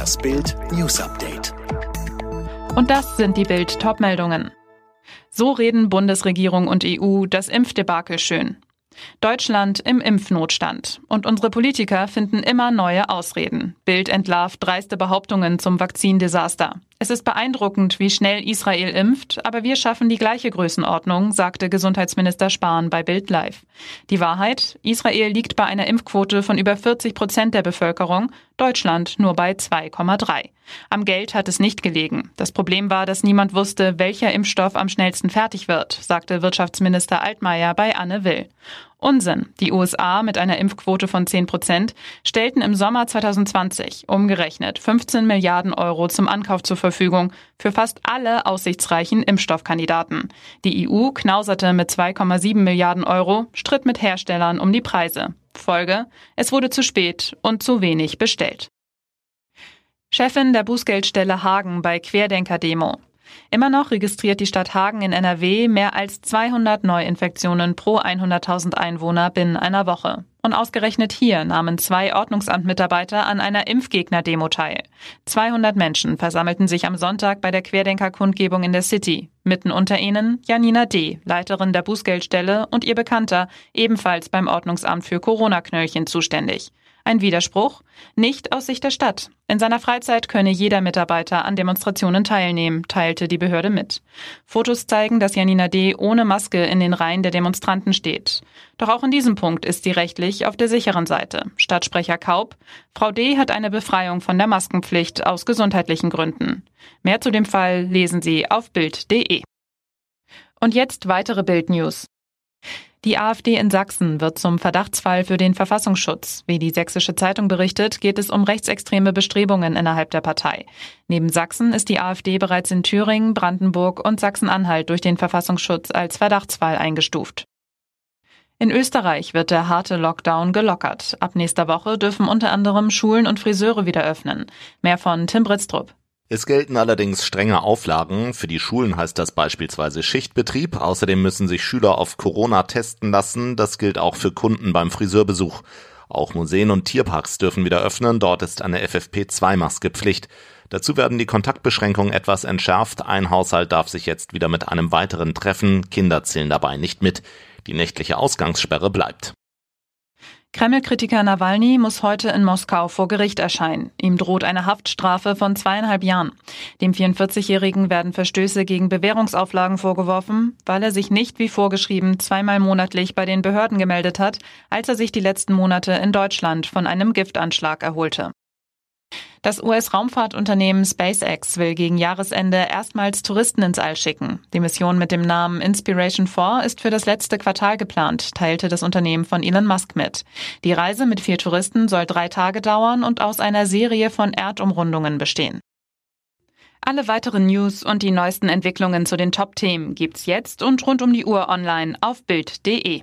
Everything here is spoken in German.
Das Bild News Update. Und das sind die Bild Topmeldungen. So reden Bundesregierung und EU das Impfdebakel schön. Deutschland im Impfnotstand. Und unsere Politiker finden immer neue Ausreden. Bild entlarvt dreiste Behauptungen zum Vakzindesaster. Es ist beeindruckend, wie schnell Israel impft, aber wir schaffen die gleiche Größenordnung, sagte Gesundheitsminister Spahn bei Bild Live. Die Wahrheit? Israel liegt bei einer Impfquote von über 40 Prozent der Bevölkerung, Deutschland nur bei 2,3. Am Geld hat es nicht gelegen. Das Problem war, dass niemand wusste, welcher Impfstoff am schnellsten fertig wird, sagte Wirtschaftsminister Altmaier bei Anne Will. Unsinn. Die USA mit einer Impfquote von 10 Prozent stellten im Sommer 2020 umgerechnet 15 Milliarden Euro zum Ankauf zur Verfügung für fast alle aussichtsreichen Impfstoffkandidaten. Die EU knauserte mit 2,7 Milliarden Euro, stritt mit Herstellern um die Preise. Folge, es wurde zu spät und zu wenig bestellt. Chefin der Bußgeldstelle Hagen bei Querdenker-Demo. Immer noch registriert die Stadt Hagen in NRW mehr als 200 Neuinfektionen pro 100.000 Einwohner binnen einer Woche. Und ausgerechnet hier nahmen zwei Ordnungsamtmitarbeiter an einer Impfgegner-Demo teil. 200 Menschen versammelten sich am Sonntag bei der Querdenker-Kundgebung in der City. Mitten unter ihnen Janina D., Leiterin der Bußgeldstelle und ihr Bekannter, ebenfalls beim Ordnungsamt für Corona-Knöllchen zuständig. Ein Widerspruch? Nicht aus Sicht der Stadt. In seiner Freizeit könne jeder Mitarbeiter an Demonstrationen teilnehmen, teilte die Behörde mit. Fotos zeigen, dass Janina D. ohne Maske in den Reihen der Demonstranten steht. Doch auch in diesem Punkt ist sie rechtlich auf der sicheren Seite. Stadtsprecher Kaub, Frau D. hat eine Befreiung von der Maskenpflicht aus gesundheitlichen Gründen. Mehr zu dem Fall lesen Sie auf Bild.de. Und jetzt weitere Bild-News. Die AfD in Sachsen wird zum Verdachtsfall für den Verfassungsschutz. Wie die Sächsische Zeitung berichtet, geht es um rechtsextreme Bestrebungen innerhalb der Partei. Neben Sachsen ist die AfD bereits in Thüringen, Brandenburg und Sachsen-Anhalt durch den Verfassungsschutz als Verdachtsfall eingestuft. In Österreich wird der harte Lockdown gelockert. Ab nächster Woche dürfen unter anderem Schulen und Friseure wieder öffnen. Mehr von Tim Britztrup. Es gelten allerdings strenge Auflagen. Für die Schulen heißt das beispielsweise Schichtbetrieb. Außerdem müssen sich Schüler auf Corona testen lassen. Das gilt auch für Kunden beim Friseurbesuch. Auch Museen und Tierparks dürfen wieder öffnen. Dort ist eine FFP2-Maske Pflicht. Dazu werden die Kontaktbeschränkungen etwas entschärft. Ein Haushalt darf sich jetzt wieder mit einem weiteren treffen. Kinder zählen dabei nicht mit. Die nächtliche Ausgangssperre bleibt. Kreml-Kritiker Nawalny muss heute in Moskau vor Gericht erscheinen. Ihm droht eine Haftstrafe von zweieinhalb Jahren. Dem 44-Jährigen werden Verstöße gegen Bewährungsauflagen vorgeworfen, weil er sich nicht wie vorgeschrieben zweimal monatlich bei den Behörden gemeldet hat, als er sich die letzten Monate in Deutschland von einem Giftanschlag erholte. Das US-Raumfahrtunternehmen SpaceX will gegen Jahresende erstmals Touristen ins All schicken. Die Mission mit dem Namen Inspiration 4 ist für das letzte Quartal geplant, teilte das Unternehmen von Elon Musk mit. Die Reise mit vier Touristen soll drei Tage dauern und aus einer Serie von Erdumrundungen bestehen. Alle weiteren News und die neuesten Entwicklungen zu den Top-Themen gibt's jetzt und rund um die Uhr online auf Bild.de.